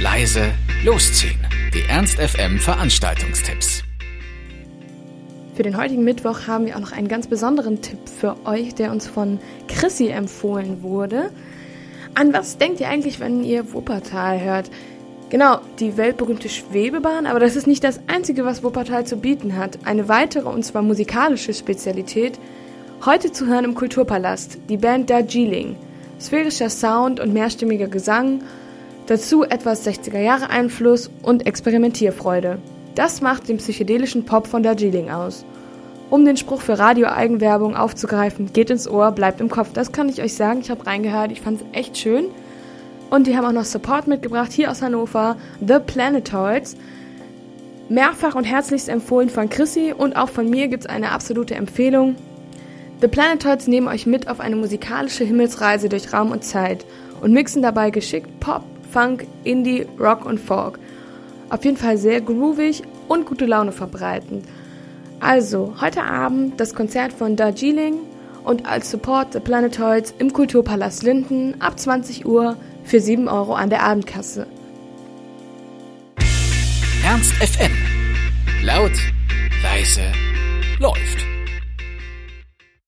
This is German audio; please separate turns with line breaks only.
leise, losziehen. Die Ernst FM Veranstaltungstipps.
Für den heutigen Mittwoch haben wir auch noch einen ganz besonderen Tipp für euch, der uns von Chrissy empfohlen wurde. An was denkt ihr eigentlich, wenn ihr Wuppertal hört? Genau, die weltberühmte Schwebebahn, aber das ist nicht das Einzige, was Wuppertal zu bieten hat. Eine weitere, und zwar musikalische Spezialität, heute zu hören im Kulturpalast, die Band Darjeeling. Sphärischer Sound und mehrstimmiger Gesang, dazu etwas 60er Jahre Einfluss und Experimentierfreude. Das macht den psychedelischen Pop von Darjeeling aus. Um den Spruch für Radio-Eigenwerbung aufzugreifen, geht ins Ohr, bleibt im Kopf. Das kann ich euch sagen. Ich habe reingehört, ich fand es echt schön. Und die haben auch noch Support mitgebracht, hier aus Hannover, The Planetoids. Mehrfach und herzlichst empfohlen von Chrissy und auch von mir gibt es eine absolute Empfehlung. The Planetoids nehmen euch mit auf eine musikalische Himmelsreise durch Raum und Zeit und mixen dabei geschickt Pop, Funk, Indie, Rock und Folk. Auf jeden Fall sehr groovig und gute Laune verbreitend. Also, heute Abend das Konzert von Darjeeling und als Support The Planetoids im Kulturpalast Linden ab 20 Uhr für 7 Euro an der Abendkasse.
Ernst FM. Laut, leise.